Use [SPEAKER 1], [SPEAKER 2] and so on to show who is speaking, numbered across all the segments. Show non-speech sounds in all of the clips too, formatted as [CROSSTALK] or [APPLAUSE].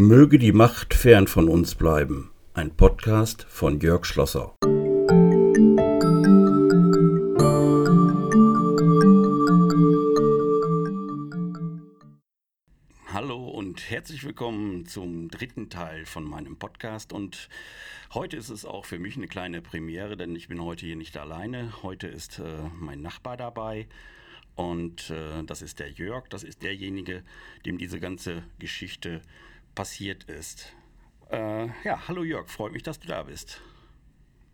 [SPEAKER 1] Möge die Macht fern von uns bleiben. Ein Podcast von Jörg Schlosser. Hallo und herzlich willkommen zum dritten Teil von meinem Podcast. Und heute ist es auch für mich eine kleine Premiere, denn ich bin heute hier nicht alleine. Heute ist äh, mein Nachbar dabei. Und äh, das ist der Jörg, das ist derjenige, dem diese ganze Geschichte passiert ist. Äh, ja, hallo Jörg, freut mich, dass du da bist.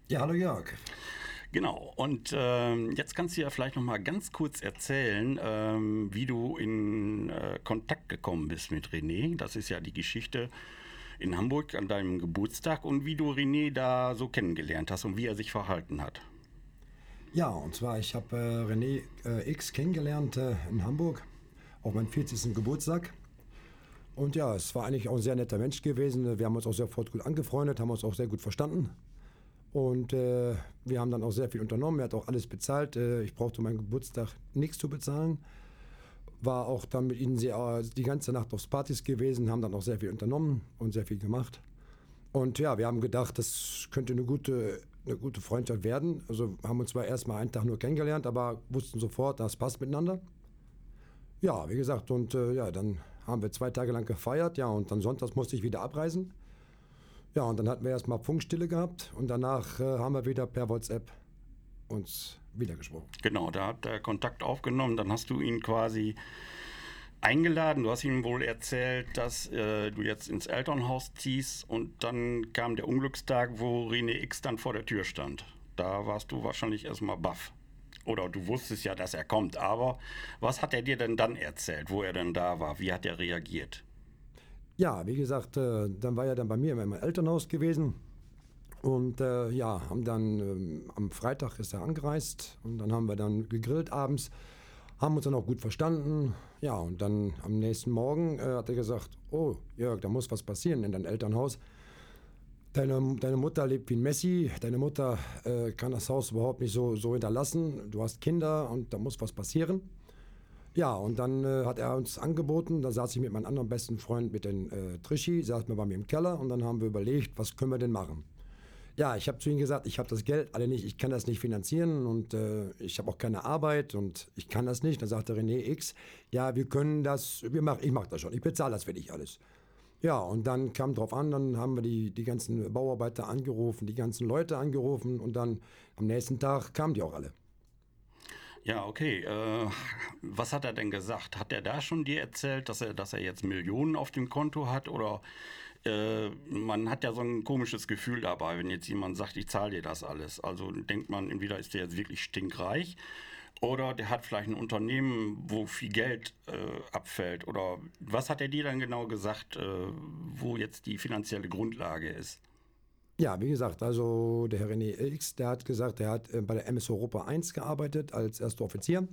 [SPEAKER 2] Ja, hallo Jörg.
[SPEAKER 1] Genau, und ähm, jetzt kannst du ja vielleicht noch mal ganz kurz erzählen, ähm, wie du in äh, Kontakt gekommen bist mit René. Das ist ja die Geschichte in Hamburg an deinem Geburtstag und wie du René da so kennengelernt hast und wie er sich verhalten hat.
[SPEAKER 2] Ja, und zwar, ich habe äh, René äh, X kennengelernt äh, in Hamburg auf meinem 40. Geburtstag. Und ja, es war eigentlich auch ein sehr netter Mensch gewesen. Wir haben uns auch sofort gut angefreundet, haben uns auch sehr gut verstanden. Und äh, wir haben dann auch sehr viel unternommen. Er hat auch alles bezahlt. Äh, ich brauchte meinen Geburtstag nichts zu bezahlen. War auch dann mit ihnen sehr, die ganze Nacht aufs Partys gewesen, haben dann auch sehr viel unternommen und sehr viel gemacht. Und ja, wir haben gedacht, das könnte eine gute, eine gute Freundschaft werden. Also haben uns zwar erst mal einen Tag nur kennengelernt, aber wussten sofort, das passt miteinander. Ja, wie gesagt, und äh, ja, dann haben wir zwei Tage lang gefeiert, ja, und dann sonntags musste ich wieder abreisen. Ja, und dann hatten wir erstmal Funkstille gehabt und danach äh, haben wir wieder per WhatsApp uns wieder gesprochen.
[SPEAKER 1] Genau, da hat er Kontakt aufgenommen, dann hast du ihn quasi eingeladen. Du hast ihm wohl erzählt, dass äh, du jetzt ins Elternhaus ziehst und dann kam der Unglückstag, wo René X dann vor der Tür stand. Da warst du wahrscheinlich erstmal baff. Oder du wusstest ja, dass er kommt. Aber was hat er dir denn dann erzählt, wo er denn da war? Wie hat er reagiert?
[SPEAKER 2] Ja, wie gesagt, äh, dann war er dann bei mir in meinem Elternhaus gewesen. Und äh, ja, haben dann ähm, am Freitag ist er angereist und dann haben wir dann gegrillt abends, haben uns dann auch gut verstanden. Ja, und dann am nächsten Morgen äh, hat er gesagt, oh Jörg, da muss was passieren in deinem Elternhaus. Deine, deine Mutter lebt wie ein Messi, deine Mutter äh, kann das Haus überhaupt nicht so, so hinterlassen. Du hast Kinder und da muss was passieren. Ja, und dann äh, hat er uns angeboten, da saß ich mit meinem anderen besten Freund, mit den äh, Trischi, saß mir bei mir im Keller und dann haben wir überlegt, was können wir denn machen. Ja, ich habe zu ihm gesagt, ich habe das Geld alle nicht, ich kann das nicht finanzieren und äh, ich habe auch keine Arbeit und ich kann das nicht. Dann sagte René X, ja, wir können das, wir mach, ich mache das schon, ich bezahle das für dich alles. Ja, und dann kam drauf an, dann haben wir die, die ganzen Bauarbeiter angerufen, die ganzen Leute angerufen und dann am nächsten Tag kamen die auch alle.
[SPEAKER 1] Ja, okay. Äh, was hat er denn gesagt? Hat er da schon dir erzählt, dass er, dass er jetzt Millionen auf dem Konto hat? Oder äh, man hat ja so ein komisches Gefühl dabei, wenn jetzt jemand sagt, ich zahle dir das alles. Also denkt man, entweder ist der jetzt wirklich stinkreich oder der hat vielleicht ein Unternehmen, wo viel Geld äh, abfällt. Oder was hat er dir dann genau gesagt, äh, wo jetzt die finanzielle Grundlage ist?
[SPEAKER 2] Ja, wie gesagt, also der Herr René X, der hat gesagt, er hat äh, bei der MS Europa 1 gearbeitet als erster Offizier.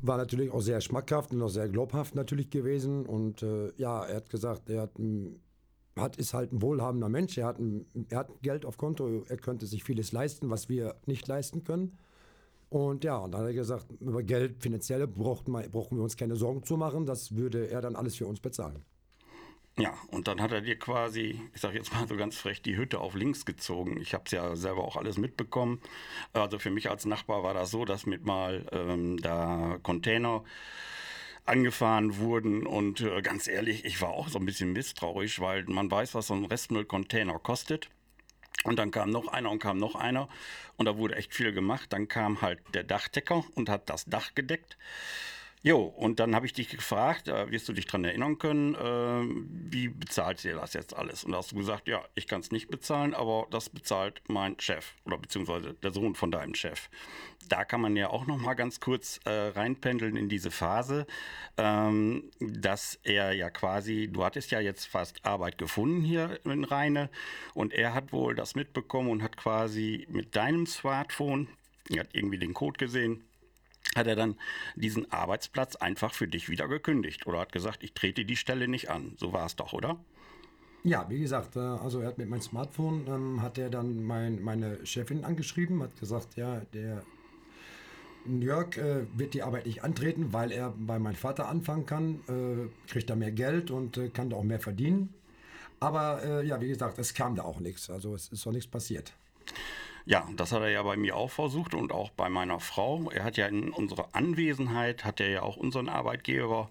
[SPEAKER 2] War natürlich auch sehr schmackhaft und auch sehr glaubhaft natürlich gewesen. Und äh, ja, er hat gesagt, er hat, hat, ist halt ein wohlhabender Mensch. Er hat, ein, er hat Geld auf Konto, er könnte sich vieles leisten, was wir nicht leisten können. Und ja, und dann hat er gesagt, über Geld, finanzielle, brauchen wir uns keine Sorgen zu machen. Das würde er dann alles für uns bezahlen.
[SPEAKER 1] Ja, und dann hat er dir quasi, ich sage jetzt mal so ganz frech, die Hütte auf links gezogen. Ich habe es ja selber auch alles mitbekommen. Also für mich als Nachbar war das so, dass mit mal ähm, da Container angefahren wurden und äh, ganz ehrlich, ich war auch so ein bisschen misstrauisch, weil man weiß, was so ein Restmüllcontainer kostet. Und dann kam noch einer und kam noch einer und da wurde echt viel gemacht. Dann kam halt der Dachdecker und hat das Dach gedeckt. Jo, und dann habe ich dich gefragt, da wirst du dich dran erinnern können, äh, wie bezahlt ihr das jetzt alles? Und da hast du gesagt, ja, ich kann es nicht bezahlen, aber das bezahlt mein Chef oder beziehungsweise der Sohn von deinem Chef. Da kann man ja auch noch mal ganz kurz äh, reinpendeln in diese Phase, ähm, dass er ja quasi, du hattest ja jetzt fast Arbeit gefunden hier in Rheine und er hat wohl das mitbekommen und hat quasi mit deinem Smartphone, er hat irgendwie den Code gesehen, hat er dann diesen Arbeitsplatz einfach für dich wieder gekündigt oder hat gesagt, ich trete die Stelle nicht an. So war es doch, oder?
[SPEAKER 2] Ja, wie gesagt, äh, also er hat mit meinem Smartphone, ähm, hat er dann mein, meine Chefin angeschrieben, hat gesagt, ja, der Jörg äh, wird die Arbeit nicht antreten, weil er bei meinem Vater anfangen kann, äh, kriegt da mehr Geld und äh, kann da auch mehr verdienen. Aber äh, ja, wie gesagt, es kam da auch nichts, also es ist auch nichts passiert.
[SPEAKER 1] Ja, das hat er ja bei mir auch versucht und auch bei meiner Frau. Er hat ja in unserer Anwesenheit, hat er ja auch unseren Arbeitgeber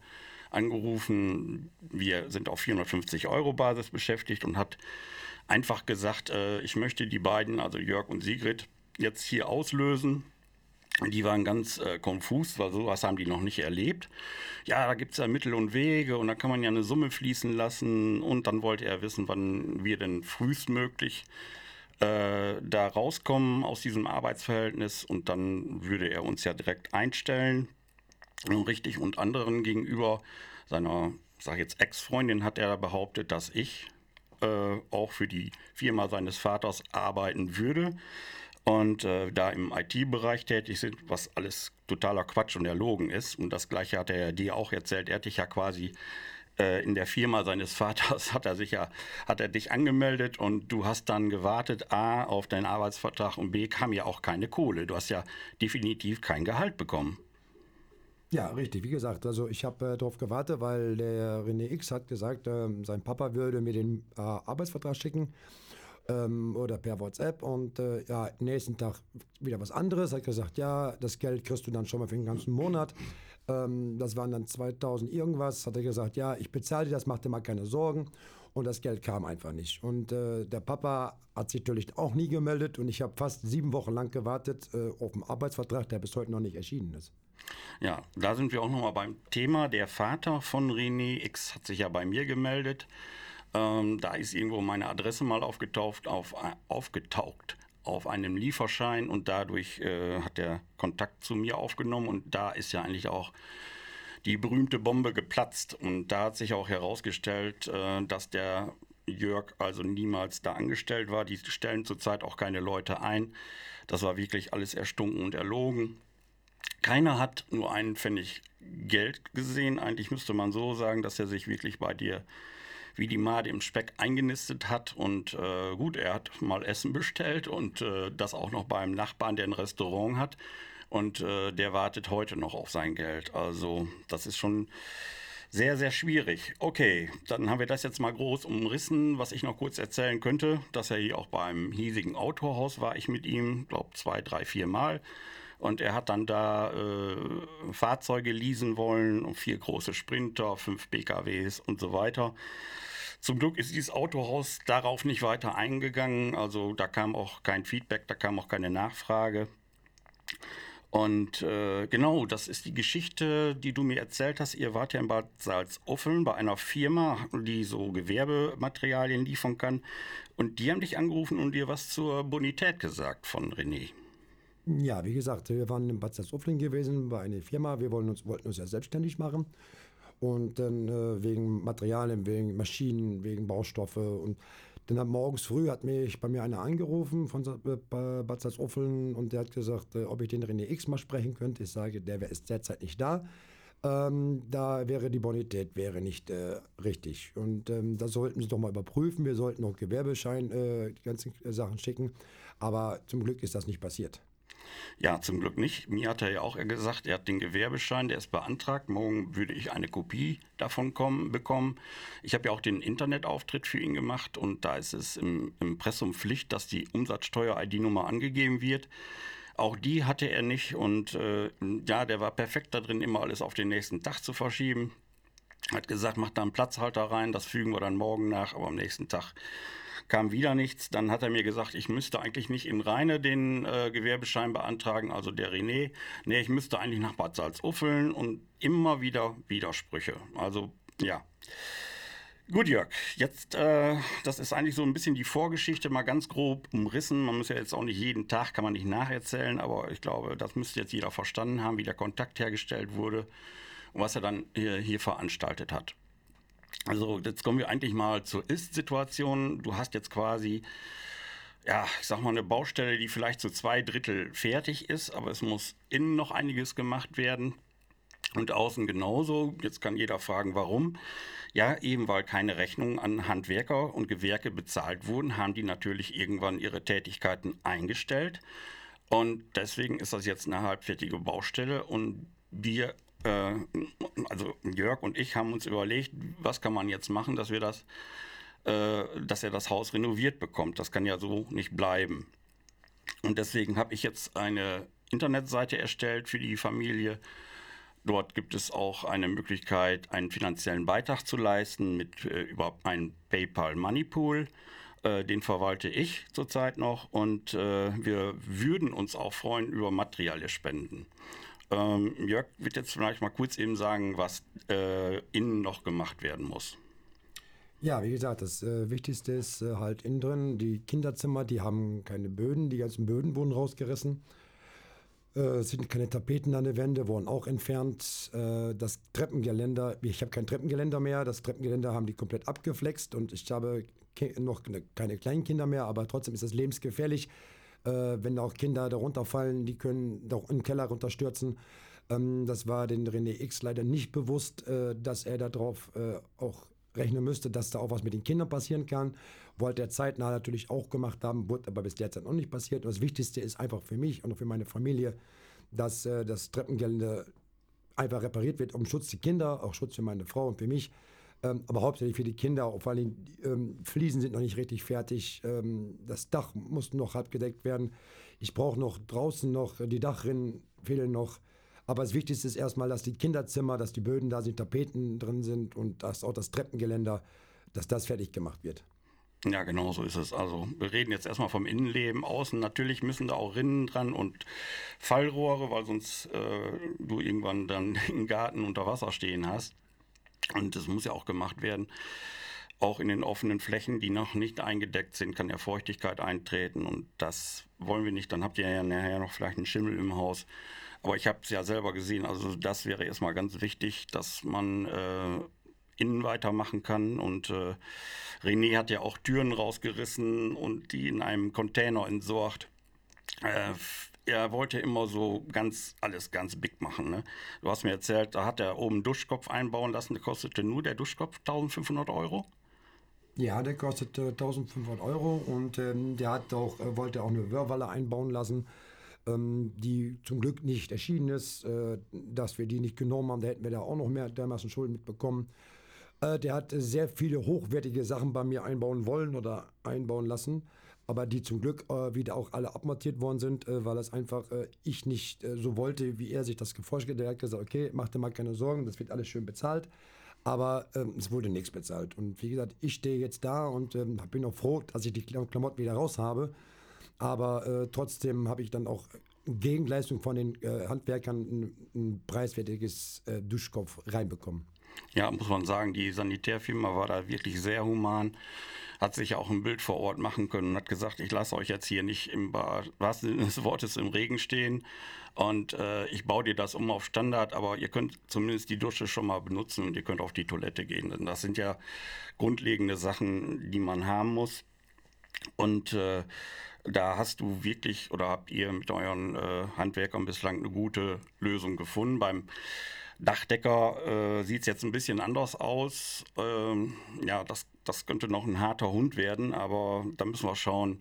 [SPEAKER 1] angerufen. Wir sind auf 450 Euro Basis beschäftigt und hat einfach gesagt, äh, ich möchte die beiden, also Jörg und Sigrid, jetzt hier auslösen. Die waren ganz äh, konfus, weil sowas haben die noch nicht erlebt. Ja, da gibt es ja Mittel und Wege und da kann man ja eine Summe fließen lassen. Und dann wollte er wissen, wann wir denn frühestmöglich äh, da rauskommen aus diesem Arbeitsverhältnis und dann würde er uns ja direkt einstellen. Richtig und anderen gegenüber seiner, sag jetzt Ex-Freundin, hat er behauptet, dass ich äh, auch für die Firma seines Vaters arbeiten würde und äh, da im IT-Bereich tätig sind, was alles totaler Quatsch und erlogen ist. Und das gleiche hat er dir auch erzählt. Er hat dich ja quasi äh, in der Firma seines [LAUGHS] Vaters hat er sich ja, hat er dich angemeldet und du hast dann gewartet, A, auf deinen Arbeitsvertrag und B, kam ja auch keine Kohle. Du hast ja definitiv kein Gehalt bekommen.
[SPEAKER 2] Ja, richtig. Wie gesagt, also ich habe äh, darauf gewartet, weil der René X hat gesagt, äh, sein Papa würde mir den äh, Arbeitsvertrag schicken ähm, oder per WhatsApp und äh, ja, nächsten Tag wieder was anderes. Hat gesagt, ja, das Geld kriegst du dann schon mal für den ganzen Monat. Ähm, das waren dann 2000 irgendwas. Hat er gesagt, ja, ich bezahle dir das, mach dir mal keine Sorgen. Und das Geld kam einfach nicht. Und äh, der Papa hat sich natürlich auch nie gemeldet und ich habe fast sieben Wochen lang gewartet äh, auf einen Arbeitsvertrag, der bis heute noch nicht erschienen ist.
[SPEAKER 1] Ja, da sind wir auch nochmal beim Thema. Der Vater von René X hat sich ja bei mir gemeldet. Ähm, da ist irgendwo meine Adresse mal aufgetaucht, auf, aufgetaucht auf einem Lieferschein und dadurch äh, hat er Kontakt zu mir aufgenommen und da ist ja eigentlich auch die berühmte Bombe geplatzt und da hat sich auch herausgestellt, äh, dass der Jörg also niemals da angestellt war. Die stellen zurzeit auch keine Leute ein. Das war wirklich alles erstunken und erlogen. Keiner hat nur einen Pfennig Geld gesehen. Eigentlich müsste man so sagen, dass er sich wirklich bei dir wie die Made im Speck eingenistet hat. Und äh, gut, er hat mal Essen bestellt und äh, das auch noch beim Nachbarn, der ein Restaurant hat. Und äh, der wartet heute noch auf sein Geld. Also das ist schon sehr, sehr schwierig. Okay, dann haben wir das jetzt mal groß umrissen. Was ich noch kurz erzählen könnte, dass er hier auch beim hiesigen Autohaus war ich mit ihm, glaube zwei, drei, vier Mal. Und er hat dann da äh, Fahrzeuge leasen wollen, vier große Sprinter, fünf PKWs und so weiter. Zum Glück ist dieses Autohaus darauf nicht weiter eingegangen. Also da kam auch kein Feedback, da kam auch keine Nachfrage. Und äh, genau, das ist die Geschichte, die du mir erzählt hast. Ihr wart ja in Bad Salzuffeln bei einer Firma, die so Gewerbematerialien liefern kann. Und die haben dich angerufen und dir was zur Bonität gesagt von René.
[SPEAKER 2] Ja, wie gesagt, wir waren in Bad Salzuflen gewesen bei einer Firma. Wir wollten uns, wollten uns ja selbstständig machen. Und dann äh, wegen Materialien, wegen Maschinen, wegen Baustoffe. Und dann morgens früh hat mich bei mir einer angerufen von äh, Bad Salzuflen und der hat gesagt, äh, ob ich den René X mal sprechen könnte. Ich sage, der ist derzeit nicht da. Ähm, da wäre die Bonität wäre nicht äh, richtig. Und ähm, das sollten Sie doch mal überprüfen. Wir sollten noch Gewerbeschein, äh, die ganzen Sachen schicken. Aber zum Glück ist das nicht passiert.
[SPEAKER 1] Ja, zum Glück nicht. Mir hat er ja auch gesagt, er hat den Gewerbeschein, der ist beantragt. Morgen würde ich eine Kopie davon kommen, bekommen. Ich habe ja auch den Internetauftritt für ihn gemacht und da ist es im Impressum Pflicht, dass die Umsatzsteuer-ID-Nummer angegeben wird. Auch die hatte er nicht und äh, ja, der war perfekt da drin, immer alles auf den nächsten Tag zu verschieben. Hat gesagt, mach da einen Platzhalter rein, das fügen wir dann morgen nach, aber am nächsten Tag kam wieder nichts. Dann hat er mir gesagt, ich müsste eigentlich nicht in Rheine den äh, Gewerbeschein beantragen, also der René. Nee, ich müsste eigentlich nach Bad Salzuffeln und immer wieder Widersprüche. Also ja. Gut, Jörg, jetzt, äh, das ist eigentlich so ein bisschen die Vorgeschichte, mal ganz grob umrissen. Man muss ja jetzt auch nicht jeden Tag, kann man nicht nacherzählen, aber ich glaube, das müsste jetzt jeder verstanden haben, wie der Kontakt hergestellt wurde und was er dann hier, hier veranstaltet hat. Also jetzt kommen wir eigentlich mal zur Ist-Situation. Du hast jetzt quasi, ja, ich sag mal, eine Baustelle, die vielleicht zu zwei Drittel fertig ist, aber es muss innen noch einiges gemacht werden und außen genauso. Jetzt kann jeder fragen, warum. Ja, eben weil keine Rechnungen an Handwerker und Gewerke bezahlt wurden, haben die natürlich irgendwann ihre Tätigkeiten eingestellt. Und deswegen ist das jetzt eine halbfertige Baustelle und wir äh, also Jörg und ich haben uns überlegt, was kann man jetzt machen, dass wir das, äh, dass er das Haus renoviert bekommt. Das kann ja so nicht bleiben. Und deswegen habe ich jetzt eine Internetseite erstellt für die Familie. Dort gibt es auch eine Möglichkeit, einen finanziellen Beitrag zu leisten mit äh, über einen PayPal Money Pool. Äh, den verwalte ich zurzeit noch und äh, wir würden uns auch freuen über materielle Spenden. Ähm, Jörg wird jetzt vielleicht mal kurz eben sagen, was äh, innen noch gemacht werden muss.
[SPEAKER 2] Ja, wie gesagt, das äh, Wichtigste ist äh, halt innen drin. Die Kinderzimmer, die haben keine Böden, die ganzen Böden wurden rausgerissen. Äh, es sind keine Tapeten an der Wände, wurden auch entfernt. Äh, das Treppengeländer, ich habe kein Treppengeländer mehr. Das Treppengeländer haben die komplett abgeflext und ich habe noch keine kleinen Kinder mehr, aber trotzdem ist das lebensgefährlich äh, wenn auch Kinder darunter fallen, die können doch den Keller runterstürzen. Ähm, das war den René X leider nicht bewusst, äh, dass er darauf äh, auch rechnen müsste, dass da auch was mit den Kindern passieren kann. Wollte er zeitnah natürlich auch gemacht haben, wurde aber bis derzeit noch nicht passiert. Und das Wichtigste ist einfach für mich und für meine Familie, dass äh, das Treppengelände einfach repariert wird, um Schutz der Kinder, auch Schutz für meine Frau und für mich. Ähm, aber hauptsächlich für die Kinder, vor allem die ähm, Fliesen sind noch nicht richtig fertig. Ähm, das Dach muss noch halb gedeckt werden. Ich brauche noch draußen noch, die Dachrinnen fehlen noch. Aber das Wichtigste ist erstmal, dass die Kinderzimmer, dass die Böden da sind, Tapeten drin sind und dass auch das Treppengeländer, dass das fertig gemacht wird.
[SPEAKER 1] Ja, genau so ist es. Also wir reden jetzt erstmal vom Innenleben. Außen natürlich müssen da auch Rinnen dran und Fallrohre, weil sonst äh, du irgendwann dann [LAUGHS] den Garten unter Wasser stehen hast. Und das muss ja auch gemacht werden. Auch in den offenen Flächen, die noch nicht eingedeckt sind, kann ja Feuchtigkeit eintreten und das wollen wir nicht. Dann habt ihr ja nachher noch vielleicht einen Schimmel im Haus. Aber ich habe es ja selber gesehen, also das wäre erstmal ganz wichtig, dass man äh, innen weitermachen kann. Und äh, René hat ja auch Türen rausgerissen und die in einem Container entsorgt. Äh, er wollte immer so ganz alles ganz big machen. Ne? Du hast mir erzählt, da hat er oben einen Duschkopf einbauen lassen, der kostete nur der Duschkopf 1500 Euro.
[SPEAKER 2] Ja, der kostete 1500 Euro und ähm, der hat auch, äh, wollte auch eine Wörwalle einbauen lassen, ähm, die zum Glück nicht erschienen ist. Äh, dass wir die nicht genommen haben, da hätten wir da auch noch mehr dermaßen Schulden mitbekommen. Äh, der hat sehr viele hochwertige Sachen bei mir einbauen wollen oder einbauen lassen aber die zum Glück äh, wieder auch alle abmontiert worden sind, äh, weil das einfach äh, ich nicht äh, so wollte, wie er sich das geforscht hat. Er hat gesagt, okay, mach dir mal keine Sorgen, das wird alles schön bezahlt. Aber ähm, es wurde nichts bezahlt. Und wie gesagt, ich stehe jetzt da und ähm, bin auch froh, dass ich die Klamotten wieder raus habe. Aber äh, trotzdem habe ich dann auch Gegenleistung von den äh, Handwerkern ein, ein preiswertiges Duschkopf reinbekommen.
[SPEAKER 1] Ja, muss man sagen, die Sanitärfirma war da wirklich sehr human hat sich auch ein Bild vor Ort machen können und hat gesagt, ich lasse euch jetzt hier nicht im wahrsten Sinne des Wortes im Regen stehen und äh, ich baue dir das um auf Standard, aber ihr könnt zumindest die Dusche schon mal benutzen und ihr könnt auf die Toilette gehen. Denn das sind ja grundlegende Sachen, die man haben muss. Und äh, da hast du wirklich oder habt ihr mit euren äh, Handwerkern bislang eine gute Lösung gefunden. Beim Dachdecker äh, sieht es jetzt ein bisschen anders aus. Ähm, ja, das, das könnte noch ein harter Hund werden, aber da müssen wir schauen,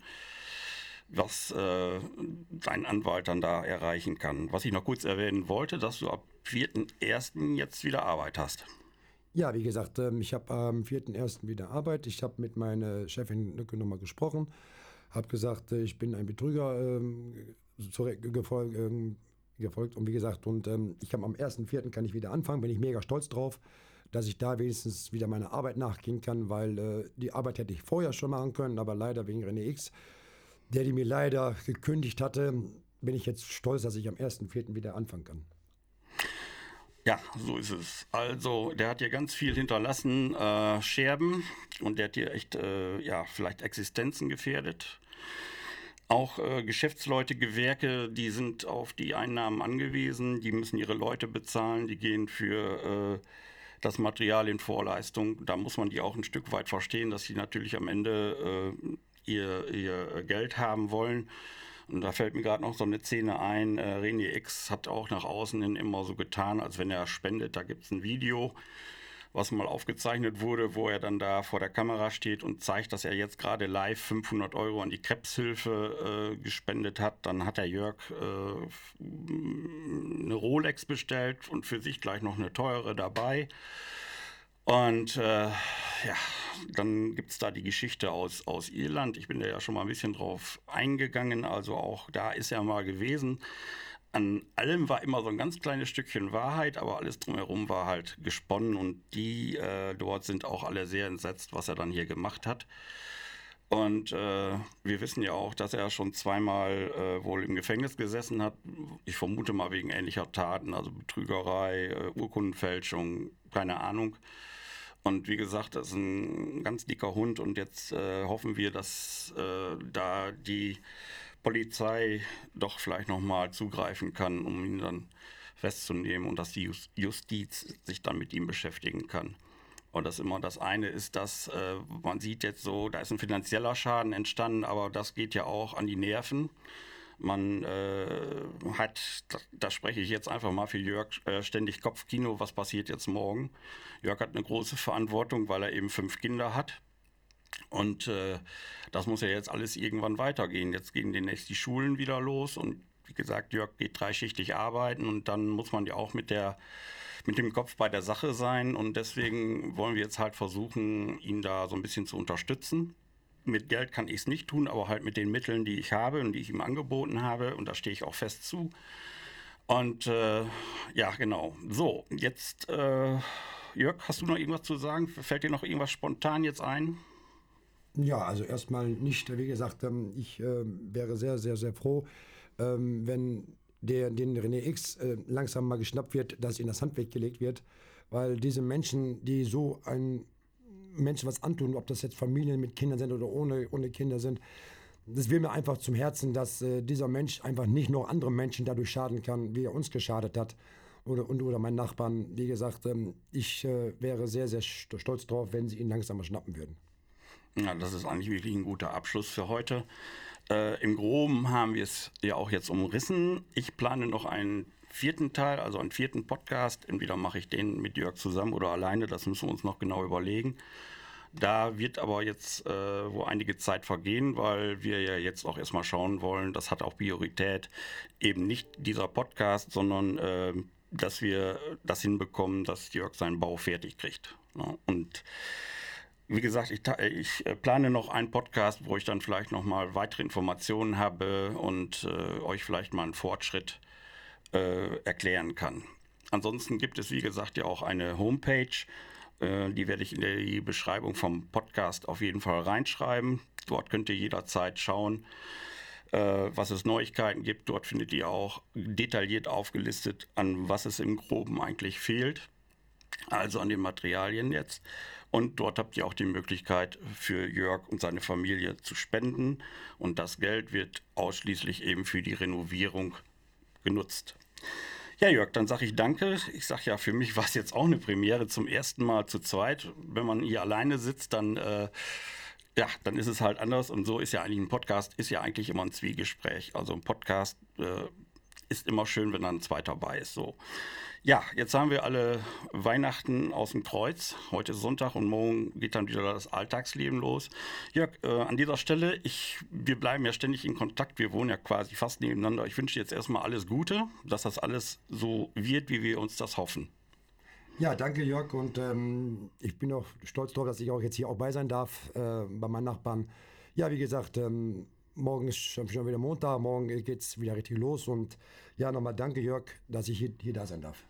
[SPEAKER 1] was äh, dein Anwalt dann da erreichen kann. Was ich noch kurz erwähnen wollte, dass du ab 4.1. jetzt wieder Arbeit hast.
[SPEAKER 2] Ja, wie gesagt, ähm, ich habe am 4.1. wieder Arbeit. Ich habe mit meiner Chefin nochmal gesprochen, habe gesagt, äh, ich bin ein Betrüger ähm, gefolgt gefolgt. Und wie gesagt, und ähm, ich habe am 1.4. kann ich wieder anfangen, bin ich mega stolz drauf, dass ich da wenigstens wieder meiner Arbeit nachgehen kann, weil äh, die Arbeit hätte ich vorher schon machen können, aber leider wegen René X, der die mir leider gekündigt hatte, bin ich jetzt stolz, dass ich am 1.4. wieder anfangen kann.
[SPEAKER 1] Ja, so ist es. Also, der hat hier ganz viel hinterlassen, äh, Scherben, und der hat hier echt, äh, ja, vielleicht Existenzen gefährdet. Auch äh, Geschäftsleute, Gewerke, die sind auf die Einnahmen angewiesen, die müssen ihre Leute bezahlen, die gehen für äh, das Material in Vorleistung. Da muss man die auch ein Stück weit verstehen, dass sie natürlich am Ende äh, ihr, ihr Geld haben wollen. Und da fällt mir gerade noch so eine Szene ein. Äh, René X hat auch nach außen hin immer so getan, als wenn er spendet. Da gibt es ein Video, was mal aufgezeichnet wurde, wo er dann da vor der Kamera steht und zeigt, dass er jetzt gerade live 500 Euro an die Krebshilfe äh, gespendet hat. Dann hat der Jörg äh, eine Rolex bestellt und für sich gleich noch eine teure dabei. Und äh, ja, dann gibt es da die Geschichte aus, aus Irland. Ich bin da ja schon mal ein bisschen drauf eingegangen. Also auch da ist er mal gewesen. An allem war immer so ein ganz kleines Stückchen Wahrheit, aber alles drumherum war halt gesponnen und die äh, dort sind auch alle sehr entsetzt, was er dann hier gemacht hat. Und äh, wir wissen ja auch, dass er schon zweimal äh, wohl im Gefängnis gesessen hat. Ich vermute mal wegen ähnlicher Taten, also Betrügerei, äh, Urkundenfälschung, keine Ahnung. Und wie gesagt, das ist ein ganz dicker Hund und jetzt äh, hoffen wir, dass äh, da die Polizei doch vielleicht nochmal zugreifen kann, um ihn dann festzunehmen und dass die Justiz sich dann mit ihm beschäftigen kann. Und das immer das eine ist, dass äh, man sieht jetzt so, da ist ein finanzieller Schaden entstanden, aber das geht ja auch an die Nerven. Man äh, hat, da, da, spreche ich jetzt einfach mal für Jörg, äh, ständig Kopfkino, was passiert jetzt morgen. Jörg hat eine große Verantwortung, weil er eben fünf Kinder hat. Und äh, das muss ja jetzt alles irgendwann weitergehen. Jetzt gehen demnächst die Schulen wieder los und wie gesagt, Jörg geht dreischichtig arbeiten und dann muss man ja auch mit der mit dem Kopf bei der Sache sein und deswegen wollen wir jetzt halt versuchen, ihn da so ein bisschen zu unterstützen mit Geld kann ich es nicht tun, aber halt mit den Mitteln, die ich habe und die ich ihm angeboten habe. Und da stehe ich auch fest zu. Und äh, ja, genau. So, jetzt, äh, Jörg, hast du noch irgendwas zu sagen? Fällt dir noch irgendwas spontan jetzt ein?
[SPEAKER 2] Ja, also erstmal nicht. Wie gesagt, ähm, ich äh, wäre sehr, sehr, sehr froh, ähm, wenn der, den René X äh, langsam mal geschnappt wird, dass ihm das Handwerk gelegt wird. Weil diese Menschen, die so ein Menschen was antun, ob das jetzt Familien mit Kindern sind oder ohne, ohne Kinder sind. Das will mir einfach zum Herzen, dass äh, dieser Mensch einfach nicht noch andere Menschen dadurch schaden kann, wie er uns geschadet hat oder, und, oder meinen Nachbarn. Wie gesagt, ähm, ich wäre sehr, sehr stolz drauf, wenn sie ihn langsam mal schnappen würden.
[SPEAKER 1] Ja, das ist eigentlich wirklich ein guter Abschluss für heute. Äh, Im Groben haben wir es ja auch jetzt umrissen. Ich plane noch einen vierten Teil, also einen vierten Podcast. Entweder mache ich den mit Jörg zusammen oder alleine, das müssen wir uns noch genau überlegen. Da wird aber jetzt äh, wo einige Zeit vergehen, weil wir ja jetzt auch erstmal schauen wollen, das hat auch Priorität, eben nicht dieser Podcast, sondern äh, dass wir das hinbekommen, dass Jörg seinen Bau fertig kriegt. Ja, und wie gesagt, ich, ich, äh, plane noch einen Podcast, wo ich dann vielleicht noch mal weitere Informationen habe und äh, euch vielleicht mal einen Fortschritt äh, erklären kann. Ansonsten gibt es, wie gesagt, ja auch eine Homepage. Äh, die werde ich in die Beschreibung vom Podcast auf jeden Fall reinschreiben. Dort könnt ihr jederzeit schauen, äh, was es Neuigkeiten gibt. Dort findet ihr auch detailliert aufgelistet, an was es im Groben eigentlich fehlt. Also an den Materialien jetzt. Und dort habt ihr auch die Möglichkeit für Jörg und seine Familie zu spenden. Und das Geld wird ausschließlich eben für die Renovierung genutzt. Ja, Jörg, dann sage ich danke. Ich sage ja, für mich [LAUGHS] war es jetzt auch eine Premiere zum ersten Mal zu zweit. Wenn man hier alleine sitzt, dann, äh, ja, dann ist es halt anders. Und so ist ja eigentlich ein Podcast, ist ja eigentlich immer ein Zwiegespräch. Also ein Podcast äh, ist immer schön, wenn dann ein zweiter bei ist. So. Ja, jetzt haben wir alle Weihnachten aus dem Kreuz. Heute ist Sonntag und morgen geht dann wieder das Alltagsleben los. Jörg, äh, an dieser Stelle, ich, wir bleiben ja ständig in Kontakt. Wir wohnen ja quasi fast nebeneinander. Ich wünsche dir jetzt erstmal alles Gute, dass das alles so wird, wie wir uns das hoffen.
[SPEAKER 2] Ja, danke Jörg und ähm, ich bin auch stolz darauf, dass ich auch jetzt hier auch bei sein darf äh, bei meinen Nachbarn. Ja, wie gesagt, ähm, morgen ist schon wieder Montag, morgen geht es wieder richtig los und ja, nochmal danke Jörg, dass ich hier, hier da sein darf.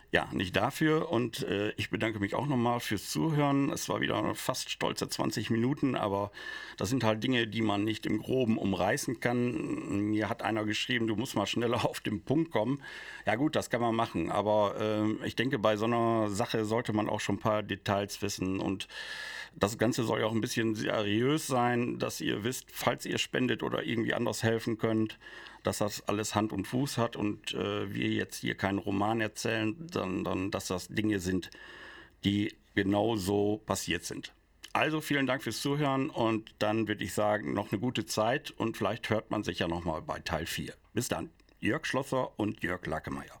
[SPEAKER 1] Ja, nicht dafür. Und äh, ich bedanke mich auch nochmal fürs Zuhören. Es war wieder fast stolze 20 Minuten, aber das sind halt Dinge, die man nicht im Groben umreißen kann. Mir hat einer geschrieben, du musst mal schneller [LAUGHS] auf den Punkt kommen. Ja gut, das kann man machen. Aber äh, ich denke, bei so einer Sache sollte man auch schon ein paar Details wissen. Und das Ganze soll ja auch ein bisschen seriös sein, dass ihr wisst, falls ihr spendet oder irgendwie anders helfen könnt, dass das alles Hand und Fuß hat und äh, wir jetzt hier keinen Roman erzählen, sondern dass das Dinge sind, die genau so passiert sind. Also vielen Dank fürs Zuhören und dann würde ich sagen, noch eine gute Zeit und vielleicht hört man sich ja nochmal bei Teil 4. Bis dann, Jörg Schlosser und Jörg Lackemeyer.